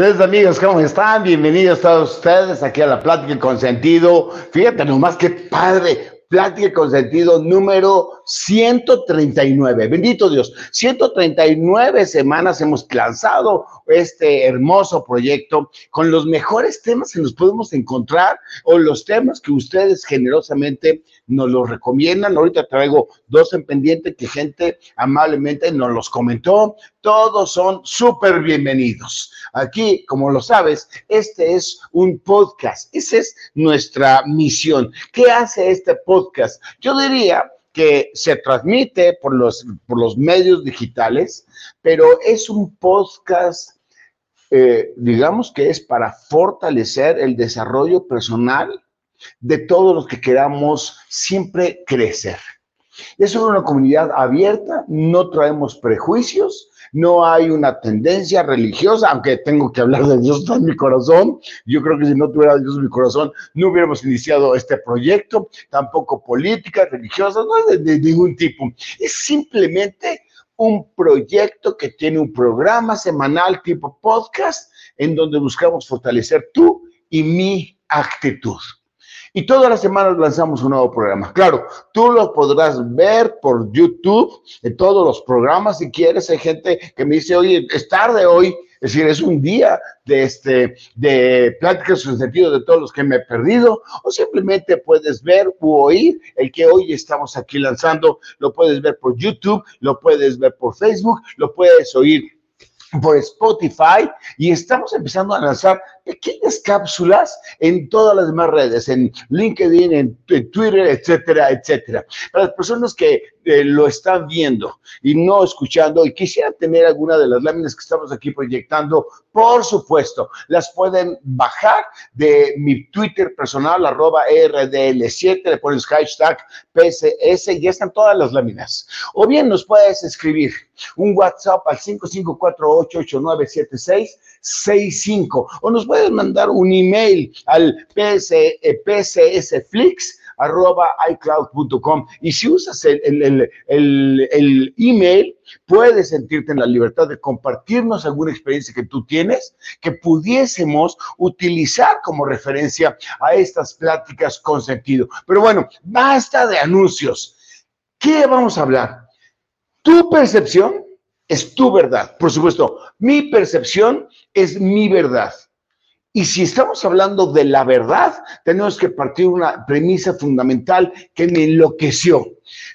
Queridos amigos, ¿cómo están? Bienvenidos todos ustedes aquí a la Plática con Sentido. Fíjate nomás qué padre, Plática con sentido número 139. Bendito Dios, 139 semanas hemos lanzado este hermoso proyecto con los mejores temas que nos podemos encontrar o los temas que ustedes generosamente nos los recomiendan. Ahorita traigo dos en pendiente que gente amablemente nos los comentó. Todos son súper bienvenidos. Aquí, como lo sabes, este es un podcast. Esa es nuestra misión. ¿Qué hace este podcast? Yo diría que se transmite por los, por los medios digitales, pero es un podcast, eh, digamos que es para fortalecer el desarrollo personal de todos los que queramos siempre crecer. Es una comunidad abierta, no traemos prejuicios, no hay una tendencia religiosa, aunque tengo que hablar de Dios en mi corazón. Yo creo que si no tuviera Dios en mi corazón, no hubiéramos iniciado este proyecto, tampoco política, religiosa, no de, de ningún tipo. Es simplemente un proyecto que tiene un programa semanal tipo podcast en donde buscamos fortalecer tú y mi actitud. Y todas las semanas lanzamos un nuevo programa. Claro, tú lo podrás ver por YouTube, en todos los programas si quieres. Hay gente que me dice, oye, es tarde hoy. Es decir, es un día de, este, de pláticas en sentido de todos los que me he perdido, o simplemente puedes ver u oír el que hoy estamos aquí lanzando. Lo puedes ver por YouTube, lo puedes ver por Facebook, lo puedes oír por Spotify y estamos empezando a lanzar pequeñas cápsulas en todas las demás redes, en LinkedIn, en, Twitter, etcétera, etcétera. Para las personas que eh, lo están viendo y no escuchando y quisieran tener alguna de las láminas que estamos aquí proyectando, por supuesto, las pueden bajar de mi Twitter personal, arroba RDL7, le pones hashtag PSS y ya están todas las láminas. O bien nos puedes escribir un WhatsApp al 5548897665 o nos puedes mandar un email al PS, eh, PSSFlix arroba iCloud.com. Y si usas el, el, email, puedes sentirte en la libertad de compartirnos alguna experiencia que tú tienes que pudiésemos utilizar como referencia a estas pláticas con sentido. Pero bueno, basta de anuncios. ¿Qué vamos a hablar? Tu percepción es tu verdad. Por supuesto, mi percepción es mi verdad. Y si estamos hablando de la verdad, tenemos que partir de una premisa fundamental que me enloqueció.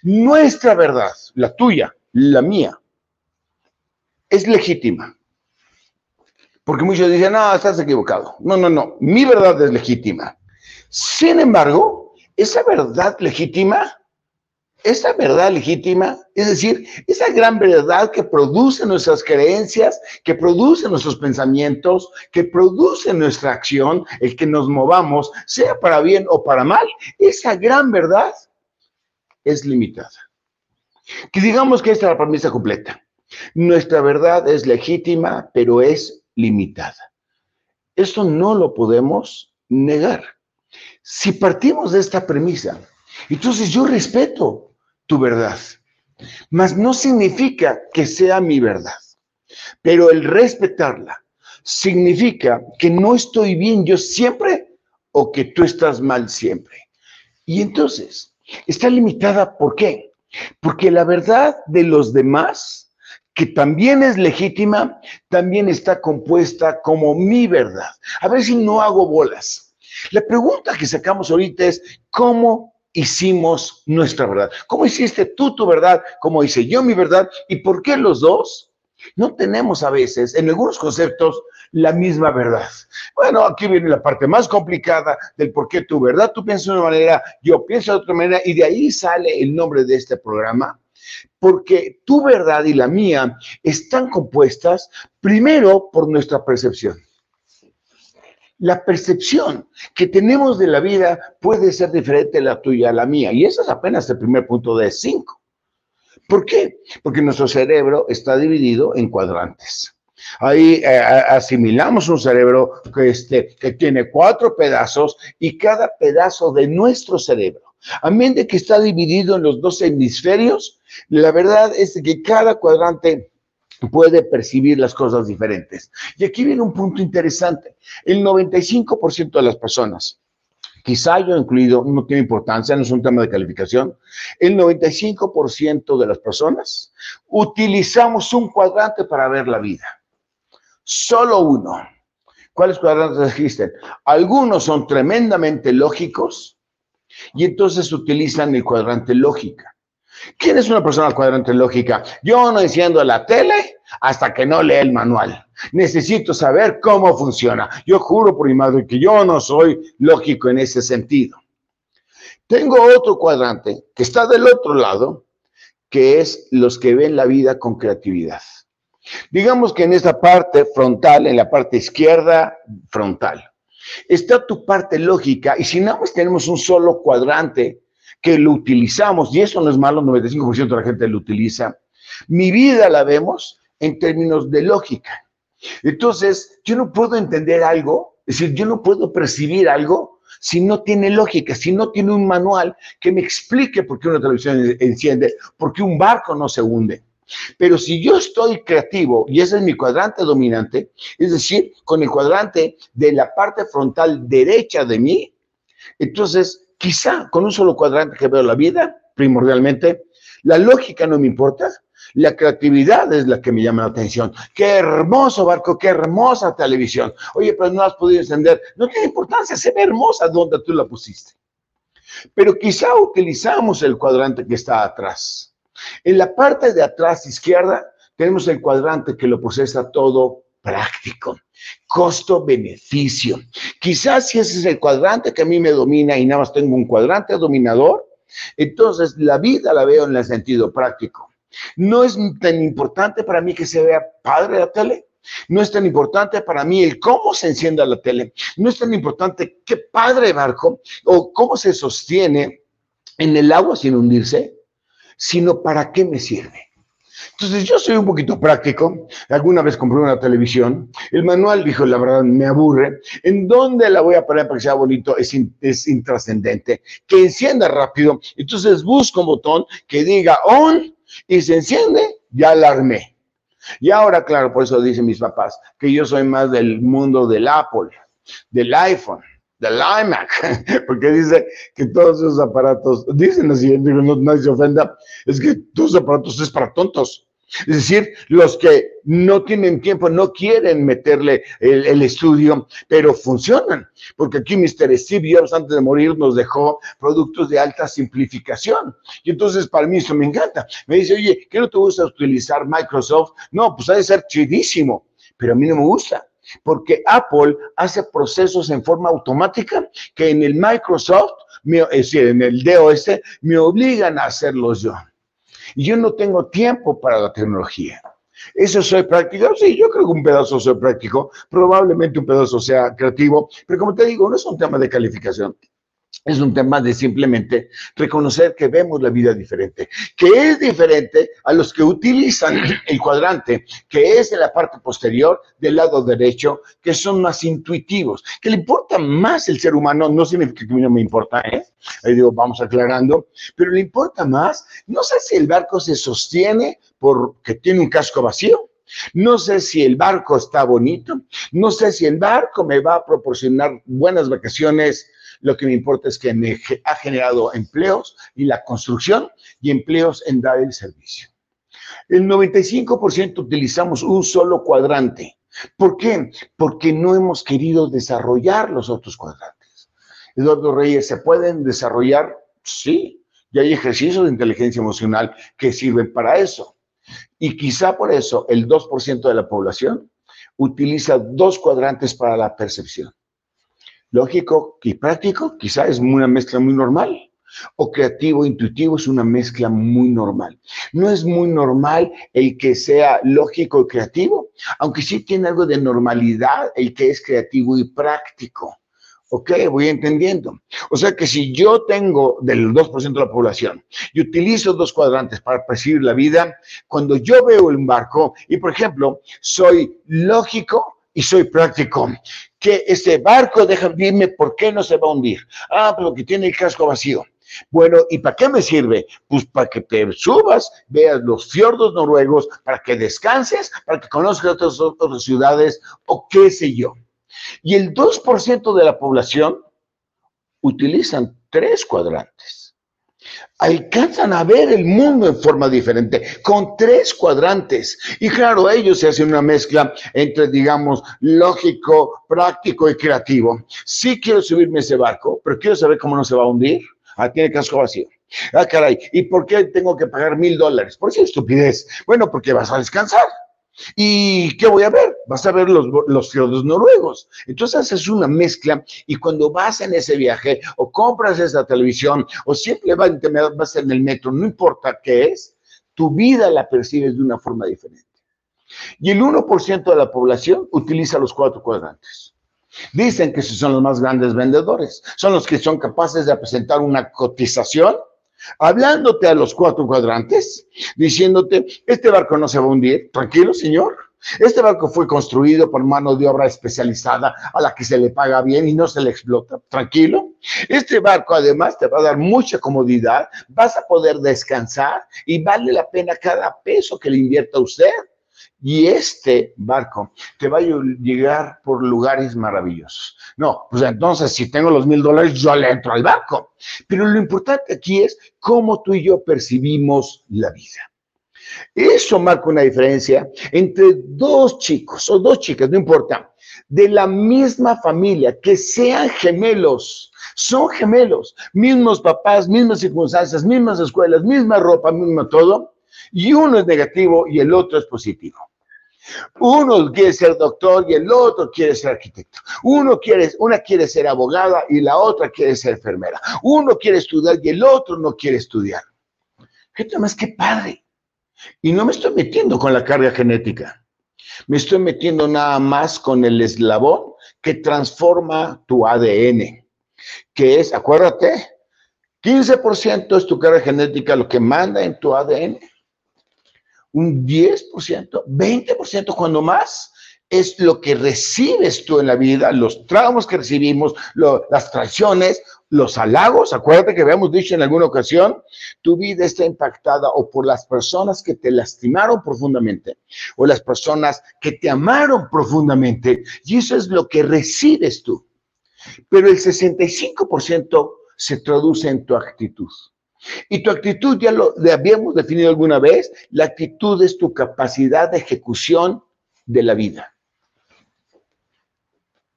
Nuestra verdad, la tuya, la mía, es legítima. Porque muchos dicen, no, estás equivocado. No, no, no, mi verdad es legítima. Sin embargo, esa verdad legítima esa verdad legítima, es decir, esa gran verdad que produce nuestras creencias, que produce nuestros pensamientos, que produce nuestra acción, el que nos movamos, sea para bien o para mal, esa gran verdad es limitada. Que digamos que esta es la premisa completa. Nuestra verdad es legítima, pero es limitada. Eso no lo podemos negar. Si partimos de esta premisa, entonces yo respeto tu verdad. Mas no significa que sea mi verdad. Pero el respetarla significa que no estoy bien yo siempre o que tú estás mal siempre. Y entonces, está limitada, ¿por qué? Porque la verdad de los demás, que también es legítima, también está compuesta como mi verdad. A ver si no hago bolas. La pregunta que sacamos ahorita es, ¿cómo hicimos nuestra verdad. ¿Cómo hiciste tú tu verdad? ¿Cómo hice yo mi verdad? ¿Y por qué los dos? No tenemos a veces, en algunos conceptos, la misma verdad. Bueno, aquí viene la parte más complicada del por qué tu verdad, tú piensas de una manera, yo pienso de otra manera, y de ahí sale el nombre de este programa, porque tu verdad y la mía están compuestas primero por nuestra percepción. La percepción que tenemos de la vida puede ser diferente a la tuya a la mía. Y ese es apenas el primer punto de cinco. ¿Por qué? Porque nuestro cerebro está dividido en cuadrantes. Ahí eh, asimilamos un cerebro que, este, que tiene cuatro pedazos y cada pedazo de nuestro cerebro, a menos de que está dividido en los dos hemisferios, la verdad es que cada cuadrante puede percibir las cosas diferentes. Y aquí viene un punto interesante. El 95% de las personas, quizá yo incluido, no tiene importancia, no es un tema de calificación, el 95% de las personas utilizamos un cuadrante para ver la vida. Solo uno. ¿Cuáles cuadrantes existen? Algunos son tremendamente lógicos y entonces utilizan el cuadrante lógica. ¿Quién es una persona al cuadrante lógica? Yo no enciendo la tele hasta que no lea el manual. Necesito saber cómo funciona. Yo juro por mi madre que yo no soy lógico en ese sentido. Tengo otro cuadrante que está del otro lado, que es los que ven la vida con creatividad. Digamos que en esta parte frontal, en la parte izquierda frontal, está tu parte lógica y si nada más tenemos un solo cuadrante que lo utilizamos, y eso no es malo, el 95% de la gente lo utiliza, mi vida la vemos en términos de lógica. Entonces, yo no puedo entender algo, es decir, yo no puedo percibir algo si no tiene lógica, si no tiene un manual que me explique por qué una televisión enciende, por qué un barco no se hunde. Pero si yo estoy creativo, y ese es mi cuadrante dominante, es decir, con el cuadrante de la parte frontal derecha de mí, entonces quizá con un solo cuadrante que veo la vida, primordialmente, la lógica no me importa, la creatividad es la que me llama la atención. Qué hermoso barco, qué hermosa televisión. Oye, pero no has podido encender. No tiene importancia, se ve hermosa donde tú la pusiste. Pero quizá utilizamos el cuadrante que está atrás. En la parte de atrás izquierda tenemos el cuadrante que lo procesa todo práctico, costo-beneficio. Quizás si ese es el cuadrante que a mí me domina y nada más tengo un cuadrante dominador, entonces la vida la veo en el sentido práctico. No es tan importante para mí que se vea padre la tele. No es tan importante para mí el cómo se encienda la tele. No es tan importante qué padre barco o cómo se sostiene en el agua sin hundirse, sino para qué me sirve. Entonces yo soy un poquito práctico. Alguna vez compré una televisión. El manual dijo, la verdad, me aburre. ¿En dónde la voy a poner para que sea bonito? Es, es intrascendente. Que encienda rápido. Entonces busco un botón que diga on y se enciende, ya la armé. Y ahora, claro, por eso dicen mis papás que yo soy más del mundo del Apple, del iPhone del iMac, porque dice que todos esos aparatos, dicen así, no, nadie se ofenda, es que todos aparatos es para tontos. Es decir, los que no tienen tiempo, no quieren meterle el, estudio, pero funcionan. Porque aquí Mr. Steve Jobs antes de morir nos dejó productos de alta simplificación. Y entonces para mí eso me encanta. Me dice, oye, ¿qué no te gusta utilizar Microsoft? No, pues ha de ser chidísimo, pero a mí no me gusta porque Apple hace procesos en forma automática que en el Microsoft, es decir, en el DOS, me obligan a hacerlos yo. Y yo no tengo tiempo para la tecnología. ¿Eso soy práctico? Sí, yo creo que un pedazo soy práctico, probablemente un pedazo sea creativo, pero como te digo, no es un tema de calificación. Es un tema de simplemente reconocer que vemos la vida diferente, que es diferente a los que utilizan el cuadrante, que es de la parte posterior del lado derecho, que son más intuitivos, que le importa más el ser humano, no significa que no me importa, ¿eh? Ahí digo, vamos aclarando, pero le importa más, no sé si el barco se sostiene porque tiene un casco vacío, no sé si el barco está bonito, no sé si el barco me va a proporcionar buenas vacaciones lo que me importa es que ha generado empleos y la construcción y empleos en dar el servicio. El 95% utilizamos un solo cuadrante. ¿Por qué? Porque no hemos querido desarrollar los otros cuadrantes. Eduardo Reyes, ¿se pueden desarrollar? Sí, y hay ejercicios de inteligencia emocional que sirven para eso. Y quizá por eso el 2% de la población utiliza dos cuadrantes para la percepción lógico y práctico, quizá es una mezcla muy normal. O creativo, intuitivo es una mezcla muy normal. No es muy normal el que sea lógico y creativo, aunque sí tiene algo de normalidad el que es creativo y práctico. Ok, voy entendiendo. O sea que si yo tengo del 2% de la población y utilizo dos cuadrantes para percibir la vida, cuando yo veo un barco y, por ejemplo, soy lógico y soy práctico, que ese barco, déjame dime por qué no se va a hundir. Ah, porque tiene el casco vacío. Bueno, ¿y para qué me sirve? Pues para que te subas, veas los fiordos noruegos, para que descanses, para que conozcas otras, otras ciudades o qué sé yo. Y el 2% de la población utilizan tres cuadrantes alcanzan a ver el mundo en forma diferente, con tres cuadrantes. Y claro, ellos se hacen una mezcla entre, digamos, lógico, práctico y creativo. Sí quiero subirme a ese barco, pero quiero saber cómo no se va a hundir. Ah, tiene casco vacío. Ah, caray, ¿y por qué tengo que pagar mil dólares? Por esa estupidez. Bueno, porque vas a descansar. ¿Y qué voy a ver? Vas a ver los, los fiordos noruegos. Entonces haces una mezcla y cuando vas en ese viaje o compras esa televisión o simplemente vas en el metro, no importa qué es, tu vida la percibes de una forma diferente. Y el 1% de la población utiliza los cuatro cuadrantes. Dicen que son los más grandes vendedores, son los que son capaces de presentar una cotización hablándote a los cuatro cuadrantes, diciéndote, este barco no se va a hundir, tranquilo señor. Este barco fue construido por mano de obra especializada a la que se le paga bien y no se le explota. Tranquilo. Este barco además te va a dar mucha comodidad, vas a poder descansar y vale la pena cada peso que le invierta usted. Y este barco te va a llegar por lugares maravillosos. No, pues entonces si tengo los mil dólares, yo le entro al barco. Pero lo importante aquí es cómo tú y yo percibimos la vida. Eso marca una diferencia entre dos chicos o dos chicas, no importa, de la misma familia, que sean gemelos. Son gemelos, mismos papás, mismas circunstancias, mismas escuelas, misma ropa, mismo todo y uno es negativo y el otro es positivo. Uno quiere ser doctor y el otro quiere ser arquitecto. Uno quiere, una quiere ser abogada y la otra quiere ser enfermera. Uno quiere estudiar y el otro no quiere estudiar. ¿Qué más que padre? Y no me estoy metiendo con la carga genética. Me estoy metiendo nada más con el eslabón que transforma tu ADN, que es, acuérdate, 15% es tu carga genética lo que manda en tu ADN un 10%, 20% cuando más, es lo que recibes tú en la vida, los traumas que recibimos, las traiciones, los halagos. Acuérdate que habíamos dicho en alguna ocasión, tu vida está impactada o por las personas que te lastimaron profundamente o las personas que te amaron profundamente. Y eso es lo que recibes tú. Pero el 65% se traduce en tu actitud. Y tu actitud, ya lo habíamos definido alguna vez, la actitud es tu capacidad de ejecución de la vida.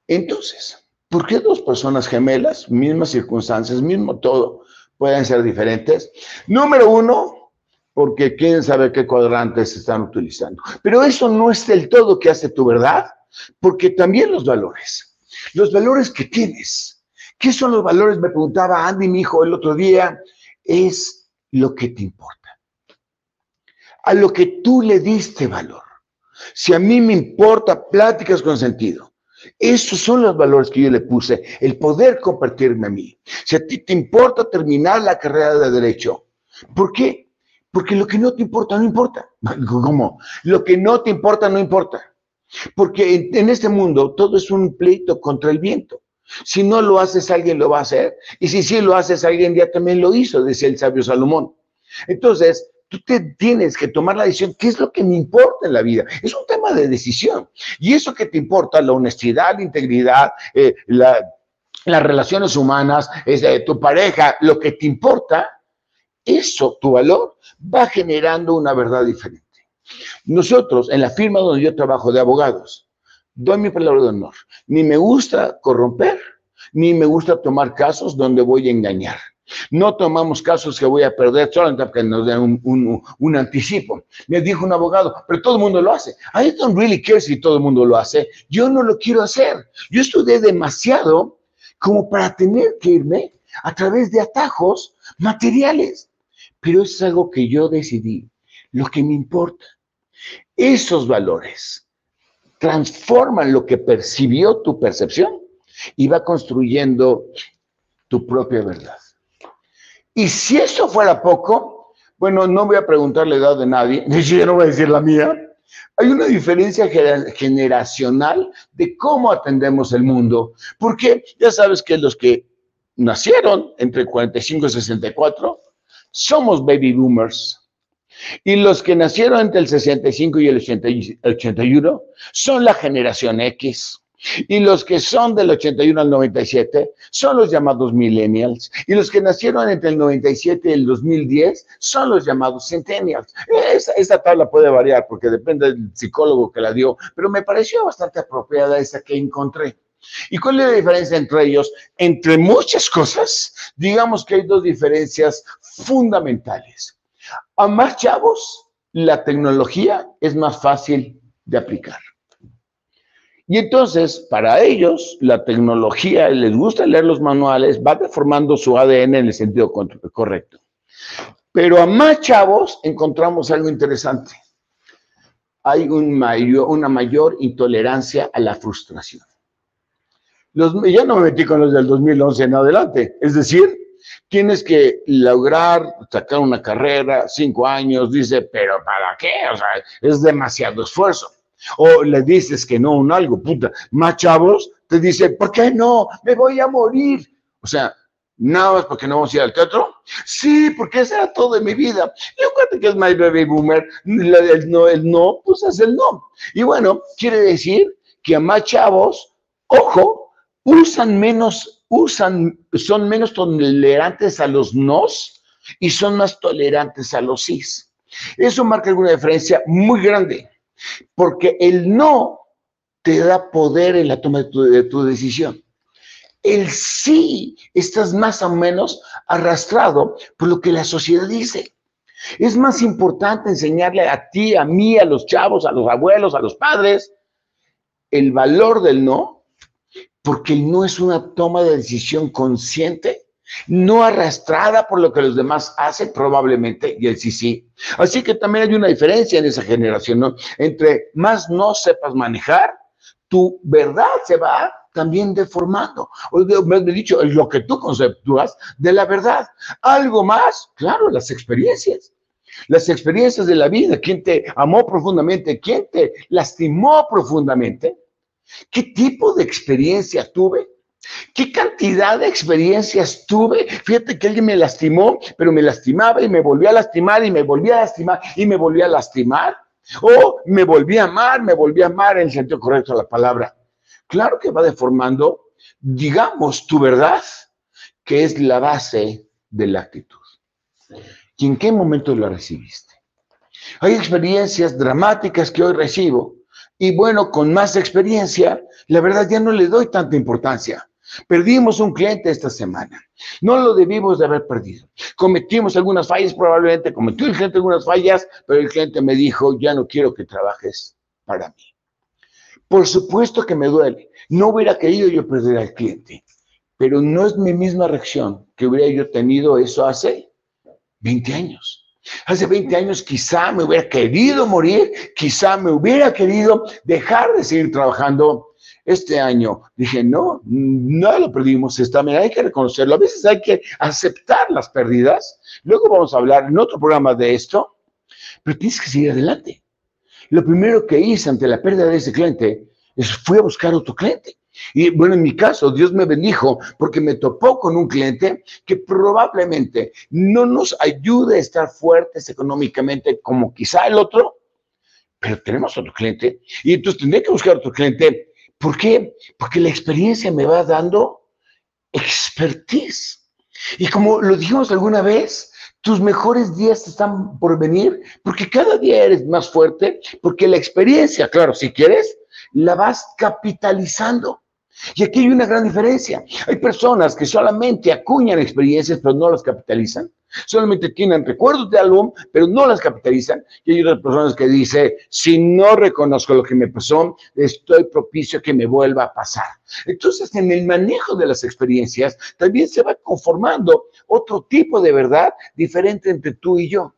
Entonces, ¿por qué dos personas gemelas, mismas circunstancias, mismo todo, pueden ser diferentes? Número uno, porque quién sabe qué cuadrantes están utilizando. Pero eso no es del todo que hace tu verdad, porque también los valores, los valores que tienes. ¿Qué son los valores? Me preguntaba Andy, mi hijo, el otro día es lo que te importa. A lo que tú le diste valor. Si a mí me importa pláticas con sentido, esos son los valores que yo le puse, el poder compartirme a mí. Si a ti te importa terminar la carrera de derecho, ¿por qué? Porque lo que no te importa, no importa. ¿Cómo? Lo que no te importa, no importa. Porque en, este mundo todo es un pleito contra el viento. Si no lo haces, alguien lo va a hacer. Y si sí lo haces, alguien ya también lo hizo, decía el sabio Salomón. Entonces, tú te tienes que tomar la decisión, ¿qué es lo que me importa en la vida? Es un tema de decisión. Y eso que te importa, la honestidad, la integridad, eh, las relaciones humanas, es, tu pareja, lo que te importa, eso, tu valor, va generando una verdad diferente. Nosotros, en la firma donde yo trabajo de abogados, doy mi palabra de honor. Ni me gusta corromper, ni me gusta tomar casos donde voy a engañar. No tomamos casos que voy a perder solamente porque nos den un, anticipo. Me dijo un abogado, pero todo el mundo lo hace. I don't really care si todo el mundo lo hace. Yo no lo quiero hacer. Yo estudié demasiado como para tener que irme a través de atajos materiales. Pero es algo que yo decidí, lo que me importa. Esos valores transforman lo que percibió tu percepción y va construyendo tu propia verdad. Y si eso fuera poco, bueno, no voy a preguntar la edad de nadie, ni yo no voy a decir la mía. Hay una diferencia generacional de cómo atendemos el mundo, porque ya sabes que los que nacieron entre 45 y 64 somos baby boomers. Y los que nacieron entre el 65 y el 81 son la generación X. Y los que son del 81 al 97 son los llamados millennials. Y los que nacieron entre el 97 y el 2010 son los llamados centennials. Esa, tabla puede variar porque depende del psicólogo que la dio, pero me pareció bastante apropiada esa que encontré. ¿Y cuál es la diferencia entre ellos? Entre muchas cosas, digamos que hay dos diferencias fundamentales. A más chavos, la tecnología es más fácil de aplicar. Y entonces, para ellos, la tecnología, les gusta leer los manuales, va deformando su ADN en el sentido correcto. Pero a más chavos encontramos algo interesante. Hay un mayor, una mayor intolerancia a la frustración. Los, ya no me metí con los del 2011 en adelante. Es decir, tienes que lograr sacar una carrera, cinco años, dice, pero ¿para qué? O sea, es demasiado esfuerzo. O le dices que no un algo, puta. Más chavos te dicen, ¿por qué no? Me voy a morir. O sea, nada más porque no vamos a ir al teatro. Sí, porque ese era todo de mi vida. Y acuérdate que es My Baby Boomer, el no, el no, pues es el no. Y bueno, quiere decir que a más chavos, ojo, usan menos, usan, son menos tolerantes a los nos y son más tolerantes a los sís. Eso marca alguna diferencia muy grande. Porque el no te da poder en la toma de tu, decisión. El sí estás más o menos arrastrado por lo que la sociedad dice. Es más importante enseñarle a ti, a mí, a los chavos, a los abuelos, a los padres, el valor del no, porque el no es una toma de decisión consciente no arrastrada por lo que los demás hacen probablemente, y el sí sí. Así que también hay una diferencia en esa generación, ¿no? Entre más no sepas manejar, tu verdad se va también deformando. O me dicho, lo que tú conceptúas de la verdad. Algo más, claro, las experiencias. Las experiencias de la vida, quién te amó profundamente, quién te lastimó profundamente, qué tipo de experiencia tuve, ¿Qué cantidad de experiencias tuve? Fíjate que alguien me lastimó, pero me lastimaba y me volvía a lastimar y me volvía a lastimar y me volvía a lastimar. O me volvía a amar, me volvía a amar en el sentido correcto de la palabra. Claro que va deformando, digamos, tu verdad, que es la base de la actitud. ¿Y en qué momento la recibiste? Hay experiencias dramáticas que hoy recibo y bueno, con más experiencia, la verdad ya no le doy tanta importancia. Perdimos un cliente esta semana. No lo debimos de haber perdido. Cometimos algunas fallas, probablemente cometió el cliente algunas fallas, pero el cliente me dijo, ya no quiero que trabajes para mí. Por supuesto que me duele. No hubiera querido yo perder al cliente, pero no es mi misma reacción que hubiera yo tenido eso hace 20 años. Hace 20 años quizá me hubiera querido morir, quizá me hubiera querido dejar de seguir trabajando este año dije, no, no lo perdimos, esta manera hay que reconocerlo. A veces hay que aceptar las pérdidas. Luego vamos a hablar en otro programa de esto, pero tienes que seguir adelante. Lo primero que hice ante la pérdida de ese cliente es fui a buscar otro cliente. Y bueno, en mi caso, Dios me bendijo porque me topó con un cliente que probablemente no nos ayude a estar fuertes económicamente como quizá el otro, pero tenemos otro cliente y entonces tendré que buscar otro cliente ¿Por qué? Porque la experiencia me va dando expertise. Y como lo dijimos alguna vez, tus mejores días están por venir porque cada día eres más fuerte, porque la experiencia, claro, si quieres, la vas capitalizando. Y aquí hay una gran diferencia. Hay personas que solamente acuñan experiencias, pero no las capitalizan. Solamente tienen recuerdos de algo, pero no las capitalizan. Y hay otras personas que dicen, si no reconozco lo que me pasó, estoy propicio a que me vuelva a pasar. Entonces, en el manejo de las experiencias, también se va conformando otro tipo de verdad diferente entre tú y yo.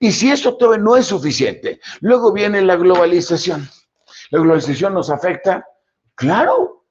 Y si eso todavía no es suficiente, luego viene la globalización. La globalización nos afecta, claro,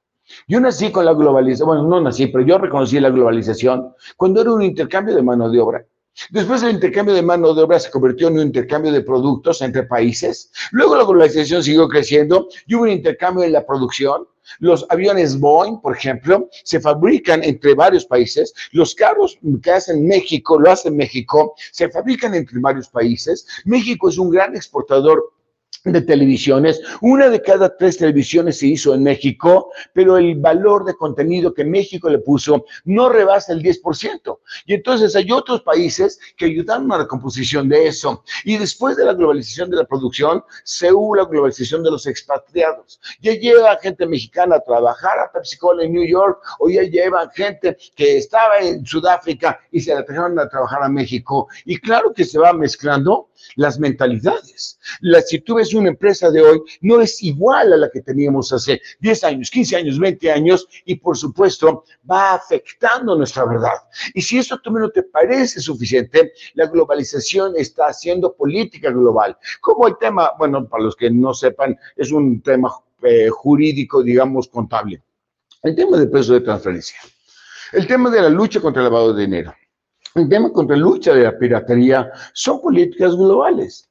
yo nací con la globalización, bueno, no nací, pero yo reconocí la globalización cuando era un intercambio de mano de obra. Después el intercambio de mano de obra se convirtió en un intercambio de productos entre países. Luego la globalización siguió creciendo y hubo un intercambio en la producción. Los aviones Boeing, por ejemplo, se fabrican entre varios países. Los carros que hacen México, lo hace México, se fabrican entre varios países. México es un gran exportador de televisiones. Una de cada tres televisiones se hizo en México, pero el valor de contenido que México le puso no rebasa el 10%. Y entonces hay otros países que ayudaron a la composición de eso. Y después de la globalización de la producción, se hubo la globalización de los expatriados. Ya lleva gente mexicana a trabajar a Pepsi en New York, o ya lleva gente que estaba en Sudáfrica y se la trajeron a trabajar a México. Y claro que se va mezclando las mentalidades. La, si tú ves una empresa de hoy, no es igual a la que teníamos hace 10 años, 15 años, 20 años, y por supuesto va afectando nuestra verdad. Y si esto también no te parece suficiente, la globalización está haciendo política global. Como el tema, bueno, para los que no sepan, es un tema eh, jurídico, digamos, contable. El tema del peso de transferencia. El tema de la lucha contra el lavado de dinero el tema contra la lucha de la piratería son políticas globales.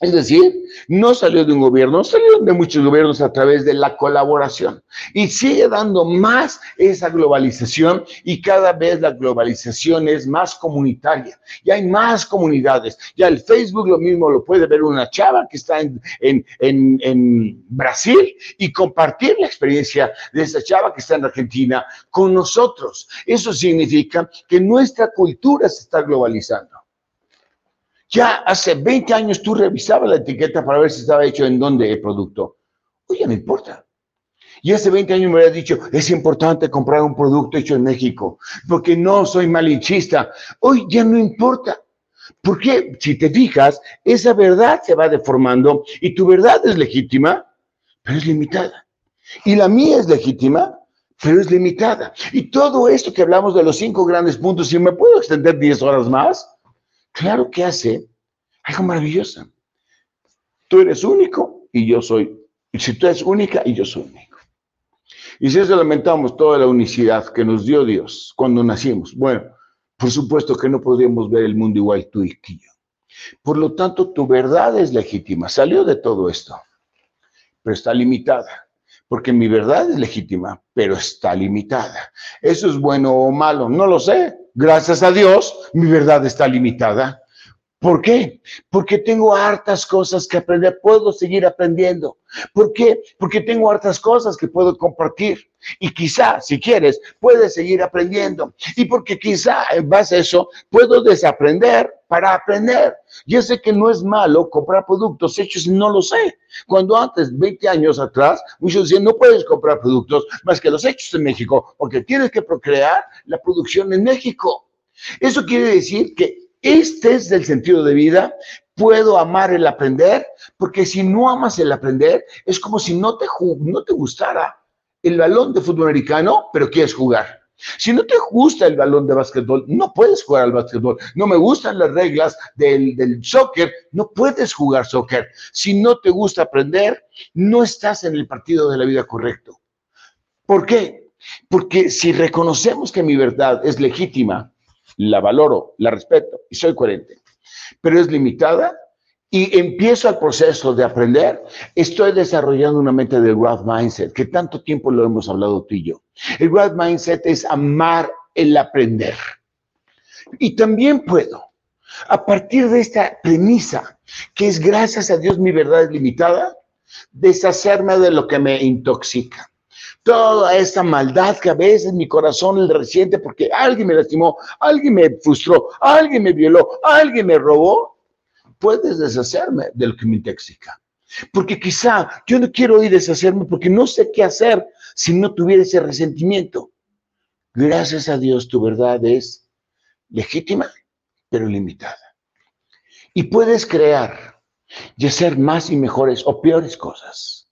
Es decir, no salió de un gobierno, salió de muchos gobiernos a través de la colaboración y sigue dando más esa globalización y cada vez la globalización es más comunitaria y hay más comunidades. Ya el Facebook lo mismo lo puede ver una chava que está en, en, en, en Brasil y compartir la experiencia de esa chava que está en Argentina con nosotros. Eso significa que nuestra cultura se está globalizando. Ya hace 20 años tú revisabas la etiqueta para ver si estaba hecho en dónde el producto. Oye, no importa. Y hace 20 años me había dicho, es importante comprar un producto hecho en México, porque no soy malinchista. Hoy ya no importa. Porque si te fijas, esa verdad se va deformando y tu verdad es legítima, pero es limitada. Y la mía es legítima, pero es limitada. Y todo esto que hablamos de los cinco grandes puntos, si me puedo extender 10 horas más, claro que hace algo maravilloso. Tú eres único y yo soy, y si tú eres única y yo soy único. Y si eso lamentamos toda la unicidad que nos dio Dios cuando nacimos, bueno, por supuesto que no podríamos ver el mundo igual tú y yo. Por lo tanto, tu verdad es legítima, salió de todo esto, pero está limitada, porque mi verdad es legítima, pero está limitada. ¿Eso es bueno o malo? No lo sé, gracias a Dios, mi verdad está limitada. ¿Por qué? Porque tengo hartas cosas que aprender, puedo seguir aprendiendo. ¿Por qué? Porque tengo hartas cosas que puedo compartir. Y quizá, si quieres, puedes seguir aprendiendo. Y porque quizá en base a eso puedo desaprender para aprender. Yo sé que no es malo comprar productos hechos, no lo sé. Cuando antes, 20 años atrás, muchos decían, no puedes comprar productos más que los hechos en México, porque tienes que procrear la producción en México. Eso quiere decir que este es el sentido de vida. Puedo amar el aprender, porque si no amas el aprender, es como si no te, no te gustara el balón de fútbol americano, pero quieres jugar. Si no te gusta el balón de básquetbol, no puedes jugar al básquetbol. No me gustan las reglas del, del soccer, no puedes jugar soccer. Si no te gusta aprender, no estás en el partido de la vida correcto. ¿Por qué? Porque si reconocemos que mi verdad es legítima, la valoro, la respeto y soy coherente, pero es limitada y empiezo el proceso de aprender, estoy desarrollando una mente del growth mindset, que tanto tiempo lo hemos hablado tú y yo. El growth mindset es amar el aprender. Y también puedo, a partir de esta premisa, que es gracias a Dios mi verdad es limitada, deshacerme de lo que me intoxica toda esta maldad que a veces mi corazón le resiente porque alguien me lastimó, alguien me frustró, alguien me violó, alguien me robó, puedes deshacerme de lo que me intoxica. Porque quizá yo no quiero ir deshacerme porque no sé qué hacer si no tuviera ese resentimiento. Gracias a Dios tu verdad es legítima, pero limitada. Y puedes crear y hacer más y mejores o peores cosas.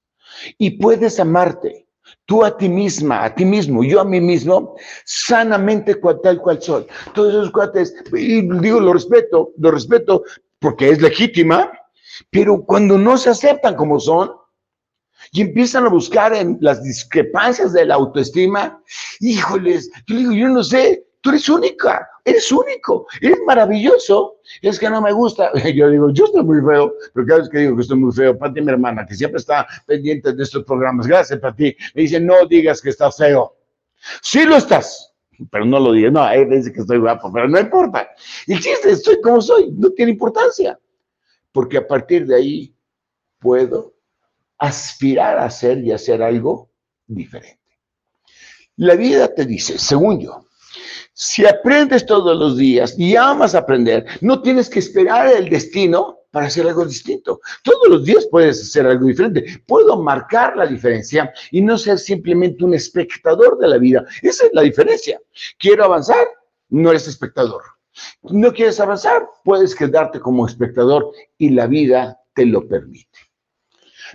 Y puedes amarte tú a ti misma, a ti mismo, yo a mí mismo, sanamente tal cual soy. Todos esos cuates, y digo, lo respeto, lo respeto porque es legítima, pero cuando no se aceptan como son y empiezan a buscar en las discrepancias de la autoestima, híjoles, yo digo, yo no sé Tú eres única, eres único, eres maravilloso. Es que no me gusta. Yo digo, yo estoy muy feo, pero cada vez que digo que estoy muy feo, Pati, mi hermana, que siempre está pendiente de estos programas, gracias, Pati, me dice, no digas que estás feo. Sí lo estás, pero no lo digas. No, él dice que estoy guapo, pero no importa. El chiste, estoy como soy, no tiene importancia. Porque a partir de ahí puedo aspirar a ser y hacer algo diferente. La vida te dice, según yo, si aprendes todos los días y amas aprender, no tienes que esperar el destino para hacer algo distinto. Todos los días puedes hacer algo diferente. Puedo marcar la diferencia y no ser simplemente un espectador de la vida. Esa es la diferencia. Quiero avanzar, no eres espectador. No quieres avanzar, puedes quedarte como espectador y la vida te lo permite.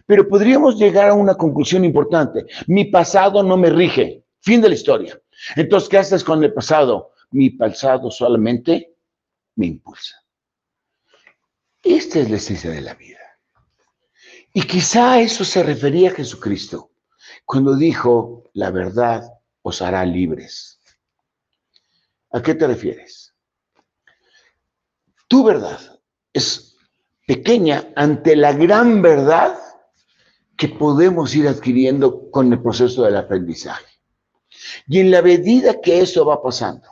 Pero podríamos llegar a una conclusión importante. Mi pasado no me rige. Fin de la historia. Entonces, ¿qué haces con el pasado? Mi pasado solamente me impulsa. Esta es la esencia de la vida. Y quizá a eso se refería a Jesucristo cuando dijo, la verdad os hará libres. ¿A qué te refieres? Tu verdad es pequeña ante la gran verdad que podemos ir adquiriendo con el proceso del aprendizaje. Y en la medida que eso va pasando,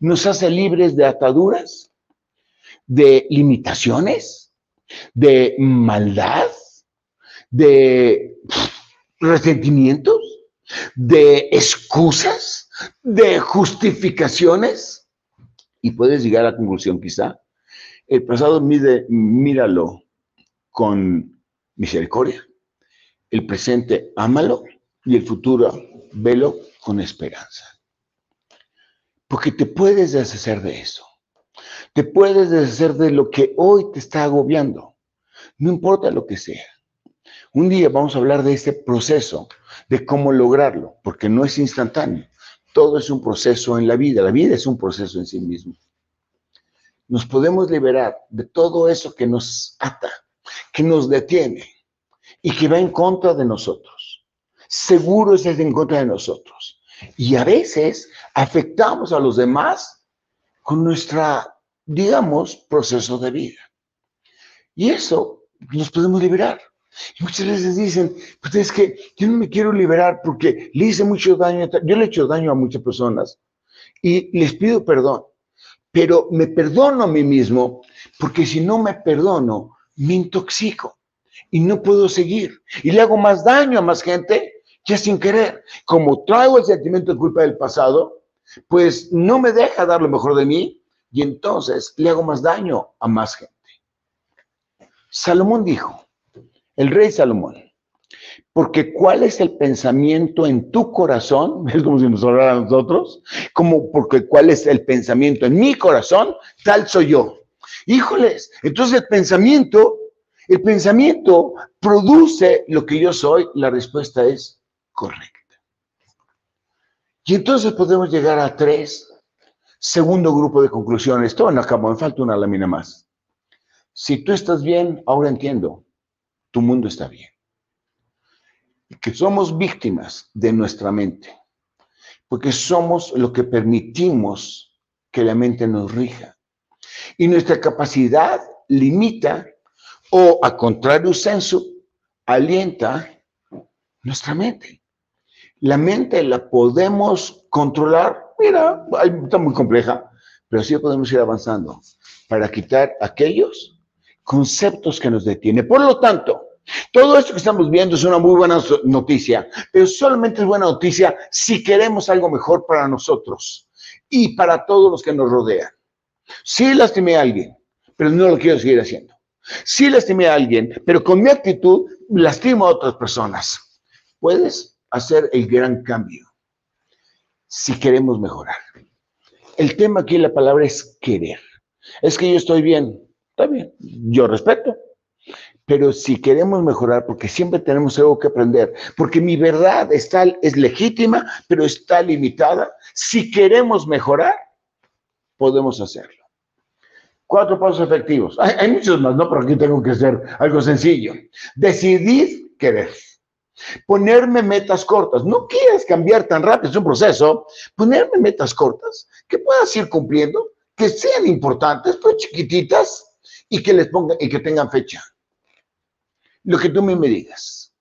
nos hace libres de ataduras, de limitaciones, de maldad, de resentimientos, de excusas, de justificaciones. Y puedes llegar a la conclusión quizá, el pasado mide, míralo con misericordia, el presente ámalo y el futuro velo con esperanza. Porque te puedes deshacer de eso. Te puedes deshacer de lo que hoy te está agobiando. No importa lo que sea. Un día vamos a hablar de este proceso, de cómo lograrlo, porque no es instantáneo. Todo es un proceso en la vida. La vida es un proceso en sí mismo. Nos podemos liberar de todo eso que nos ata, que nos detiene y que va en contra de nosotros. Seguro es en contra de nosotros. Y a veces afectamos a los demás con nuestra, digamos, proceso de vida. Y eso nos podemos liberar. Y muchas veces dicen, pues es que yo no me quiero liberar porque le hice mucho daño, yo le he hecho daño a muchas personas y les pido perdón, pero me perdono a mí mismo porque si no me perdono, me intoxico y no puedo seguir y le hago más daño a más gente ya sin querer. Como traigo el sentimiento de culpa del pasado, pues no me deja dar lo mejor de mí y entonces le hago más daño a más gente. Salomón dijo, el rey Salomón, porque cuál es el pensamiento en tu corazón, es como si nos hablara a nosotros, como porque cuál es el pensamiento en mi corazón, tal soy yo. Híjoles, entonces el pensamiento, el pensamiento produce lo que yo soy, la respuesta es correcta. Y entonces podemos llegar a tres. Segundo grupo de conclusiones. Todo acabo, me falta una lámina más. Si tú estás bien, ahora entiendo, tu mundo está bien. Que somos víctimas de nuestra mente, porque somos lo que permitimos que la mente nos rija. Y nuestra capacidad limita o, a contrario senso, alienta nuestra mente. La mente la podemos controlar, mira, está muy compleja, pero sí podemos ir avanzando para quitar aquellos conceptos que nos detienen. Por lo tanto, todo esto que estamos viendo es una muy buena noticia, pero solamente es buena noticia si queremos algo mejor para nosotros y para todos los que nos rodean. Sí lastimé a alguien, pero no lo quiero seguir haciendo. Sí lastimé a alguien, pero con mi actitud lastimo a otras personas. ¿Puedes? hacer el gran cambio si queremos mejorar. El tema aquí, la palabra es querer. Es que yo estoy bien, está bien, yo respeto. Pero si queremos mejorar, porque siempre tenemos algo que aprender, porque mi verdad está, es legítima, pero está limitada, si queremos mejorar, podemos hacerlo. Cuatro pasos efectivos. Hay, hay muchos más, ¿no? Pero aquí tengo que hacer algo sencillo. Decidir querer. Ponerme metas cortas. No quieres cambiar tan rápido, es un proceso. Ponerme metas cortas que puedas ir cumpliendo, que sean importantes, pero chiquititas y que les pongan y que tengan fecha. Lo que tú me digas.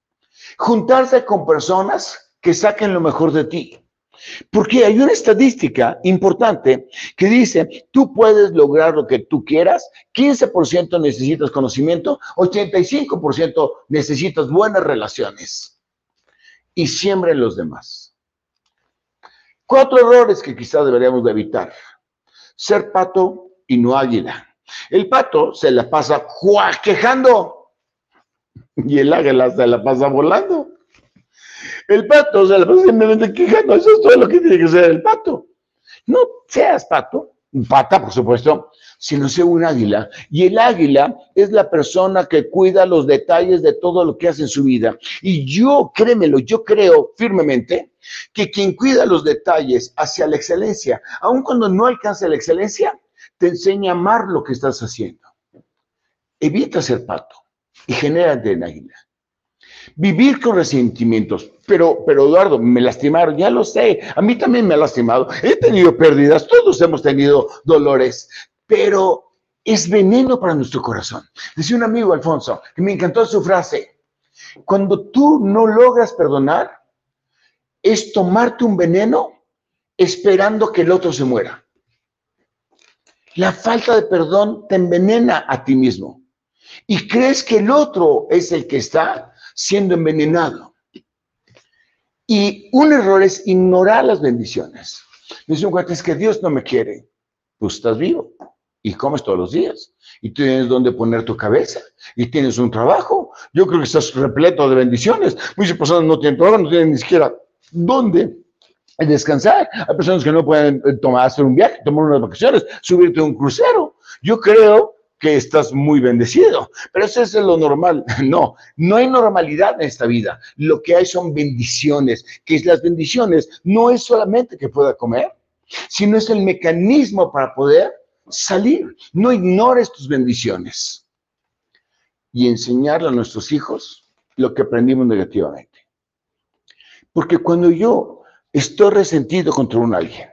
Juntarse con personas que saquen lo mejor de ti. Porque hay una estadística importante que dice, tú puedes lograr lo que tú quieras, 15% necesitas conocimiento, 85% necesitas buenas relaciones y siempre en los demás. Cuatro errores que quizás deberíamos de evitar. Ser pato y no águila. El pato se la pasa quejando y el águila se la pasa volando. El pato se la pasa simplemente quejando. Eso es todo lo que tiene que ser el pato. No seas pato, pata, por supuesto, sino sea un águila. Y el águila es la persona que cuida los detalles de todo lo que hace en su vida. Y yo, créemelo, yo creo firmemente que quien cuida los detalles hacia la excelencia, aun cuando no alcanza la excelencia, te enseña a amar lo que estás haciendo. Evita ser pato y genera en águila. Vivir con resentimientos. Pero, pero Eduardo, me lastimaron, ya lo sé. A mí también me ha lastimado. He tenido pérdidas, todos hemos tenido dolores, pero es veneno para nuestro corazón. Decía un amigo, Alfonso, que me encantó su frase. Cuando tú no logras perdonar, es tomarte un veneno esperando que el otro se muera. La falta de perdón te envenena a ti mismo y crees que el otro es el que está siendo envenenado. Y un error es ignorar las bendiciones. Dice un cuate, es que Dios no me quiere. Pues estás vivo y comes todos los días y tienes donde poner tu cabeza y tienes un trabajo. Yo creo que estás repleto de bendiciones. Muchas personas no tienen trabajo, no tienen ni siquiera dónde descansar. Hay personas que no pueden eh, tomar, hacer un viaje, tomar unas vacaciones, subirte a un crucero. Yo creo que estás muy bendecido. Pero eso es lo normal. No, no hay normalidad en esta vida. Lo que hay son bendiciones, que es las bendiciones no es solamente que pueda comer, sino es el mecanismo para poder salir. No ignores tus bendiciones. Y enseñarle a nuestros hijos lo que aprendimos negativamente. Porque cuando yo estoy resentido contra un alguien,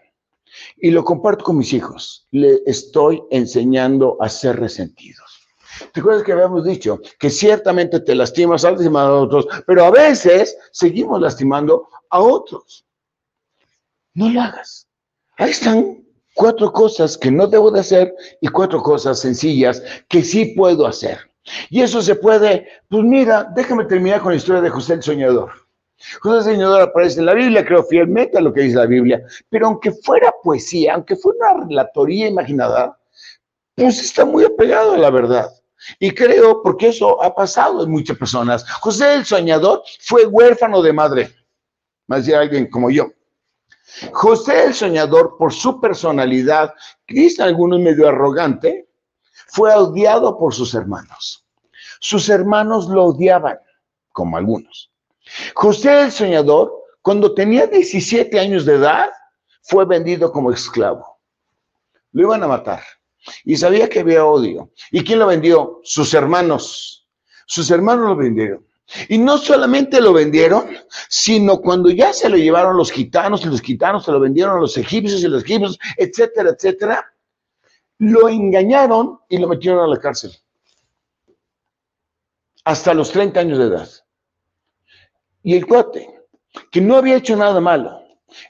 y lo comparto con mis hijos. Le estoy enseñando a ser resentidos. ¿Te acuerdas que habíamos dicho que ciertamente te lastimas al lastimar a otros, pero a veces seguimos lastimando a otros? No lo hagas. Ahí están cuatro cosas que no debo de hacer y cuatro cosas sencillas que sí puedo hacer. Y eso se puede, pues mira, déjame terminar con la historia de José el Soñador. José Señor aparece en la Biblia, creo fielmente a lo que dice la Biblia, pero aunque fuera poesía, aunque fuera una relatoría imaginada, pues está muy apegado a la verdad. Y creo, porque eso ha pasado en muchas personas. José el Soñador fue huérfano de madre, más decir alguien como yo. José el Soñador, por su personalidad, dice algunos medio arrogante, fue odiado por sus hermanos. Sus hermanos lo odiaban, como algunos. José el Soñador, cuando tenía 17 años de edad, fue vendido como esclavo. Lo iban a matar. Y sabía que había odio. ¿Y quién lo vendió? Sus hermanos. Sus hermanos lo vendieron. Y no solamente lo vendieron, sino cuando ya se lo llevaron los gitanos y los gitanos se lo vendieron a los egipcios y los egipcios, etcétera, etcétera, lo engañaron y lo metieron a la cárcel. Hasta los 30 años de edad. Y el cuate, que no había hecho nada malo,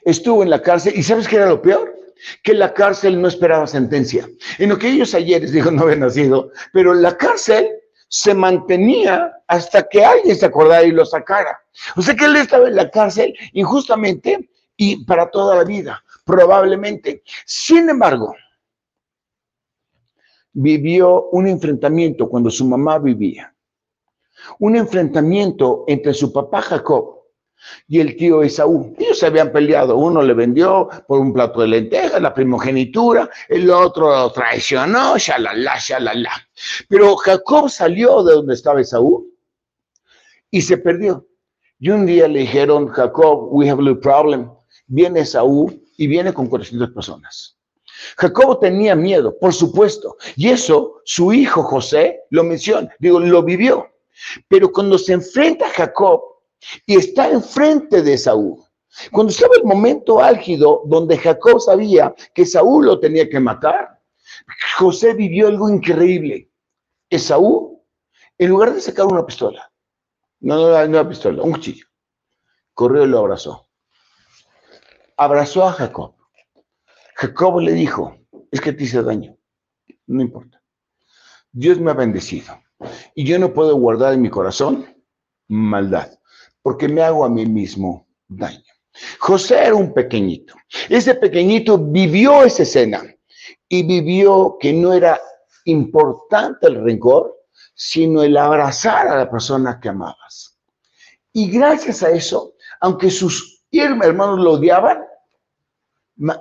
estuvo en la cárcel y ¿sabes qué era lo peor? Que la cárcel no esperaba sentencia. En lo que ellos ayer dijo no había nacido, pero la cárcel se mantenía hasta que alguien se acordara y lo sacara. O sea que él estaba en la cárcel injustamente y para toda la vida, probablemente. Sin embargo, vivió un enfrentamiento cuando su mamá vivía un enfrentamiento entre su papá Jacob y el tío Esaú. Ellos se habían peleado. Uno le vendió por un plato de lentejas, la primogenitura, el otro lo traicionó, shalala, shalala. Pero Jacob salió de donde estaba Esaú y se perdió. Y un día le dijeron, Jacob, we have a little problem. Viene Esaú y viene con 400 personas. Jacob tenía miedo, por supuesto, y eso su hijo José lo menciona, digo, lo vivió. Pero cuando se enfrenta a Jacob y está enfrente de Saúl. Cuando estaba el momento álgido donde Jacob sabía que Saúl lo tenía que matar, José vivió algo increíble. Esaú, en lugar de sacar una pistola, no, no, no una pistola, un cuchillo, corrió y lo abrazó. Abrazó a Jacob. Jacob le dijo, es que te hice daño, no importa. Dios me ha bendecido y yo no puedo guardar en mi corazón maldad, porque me hago a mí mismo daño. José era un pequeñito. Ese pequeñito vivió esa escena y vivió que no era importante el rencor, sino el abrazar a la persona que amabas. Y gracias a eso, aunque sus hermanos lo odiaban,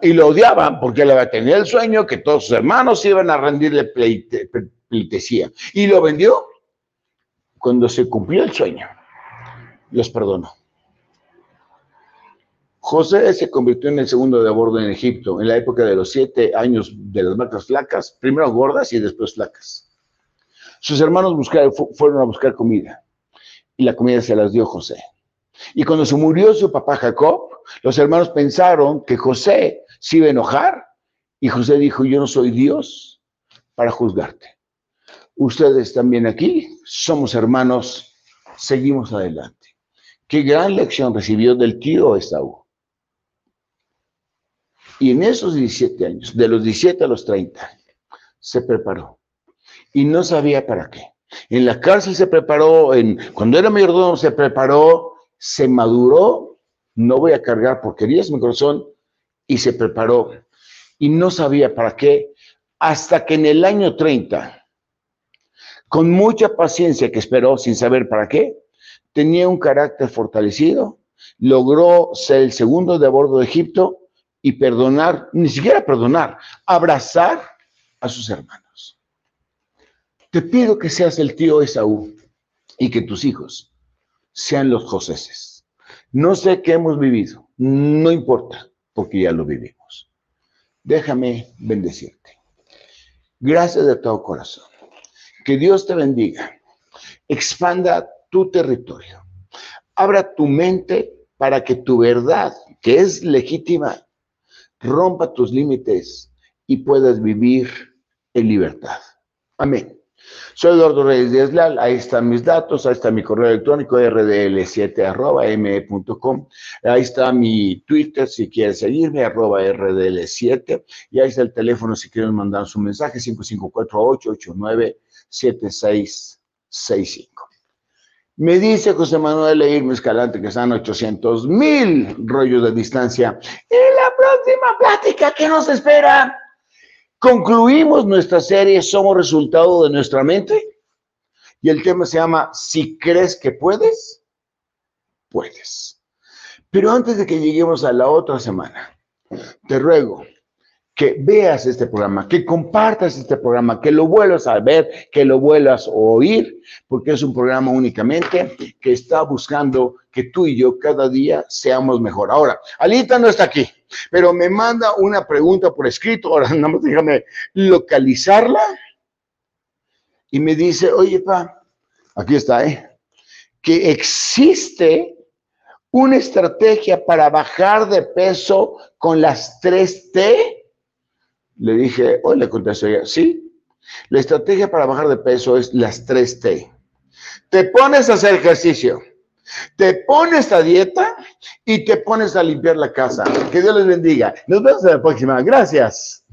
y lo odiaban porque él tenido el sueño que todos sus hermanos iban a rendirle Y lo vendió cuando se cumplió el sueño. Los perdonó. José se convirtió en el segundo de a bordo en Egipto, en la época de los siete años de las vacas flacas, primero gordas y después flacas. Sus hermanos fueron a buscar comida y la comida se las dio José. Y cuando se murió su papá Jacob, los hermanos pensaron que José se iba a enojar y José dijo, yo no soy Dios para juzgarte. Ustedes también aquí somos hermanos, seguimos adelante. Qué gran lección recibió del tío Esaú. Y en esos 17 años, de los 17 a los 30, se preparó. Y no sabía para qué. En la cárcel se preparó, en, cuando era mayordomo se preparó, se maduró, no voy a cargar porquerías mi corazón, y se preparó. Y no sabía para qué, hasta que en el año 30, con mucha paciencia que esperó sin saber para qué, tenía un carácter fortalecido, logró ser el segundo de a bordo de Egipto y perdonar, ni siquiera perdonar, abrazar a sus hermanos. Te pido que seas el tío Esaú y que tus hijos sean los Joséses. No sé qué hemos vivido, no importa, porque ya lo vivimos. Déjame bendecirte. Gracias de todo corazón. Que Dios te bendiga. Expanda tu territorio. Abra tu mente para que tu verdad, que es legítima, rompa tus límites y puedas vivir en libertad. Amén. Soy Eduardo Reyes de Eslal, ahí están mis datos, ahí está mi correo electrónico rdl7 ahí está mi Twitter si quieres seguirme, arroba rdl7, y ahí está el teléfono si quieren mandar su mensaje, 5548-897665. Me dice José Manuel Eirme Escalante que están 800 mil rollos de distancia. En la próxima plática que nos espera, concluimos nuestra serie Somos resultado de nuestra mente. Y el tema se llama Si crees que puedes, puedes. Pero antes de que lleguemos a la otra semana, te ruego que veas este programa, que compartas este programa, que lo vuelvas a ver, que lo vuelvas a oír, porque es un programa únicamente que está buscando que tú y yo cada día seamos mejor. Ahora, Alita no está aquí, pero me manda una pregunta por escrito, ahora nada más déjame localizarla, y me dice, oye, pa, aquí está, ¿eh? Que existe una estrategia para bajar de peso con las tres T le dije, hoy le contesté ella, sí, la estrategia para bajar de peso es las 3T. Te pones a hacer ejercicio, te pones a dieta y te pones a limpiar la casa. Que Dios les bendiga. Nos vemos en la próxima. Gracias.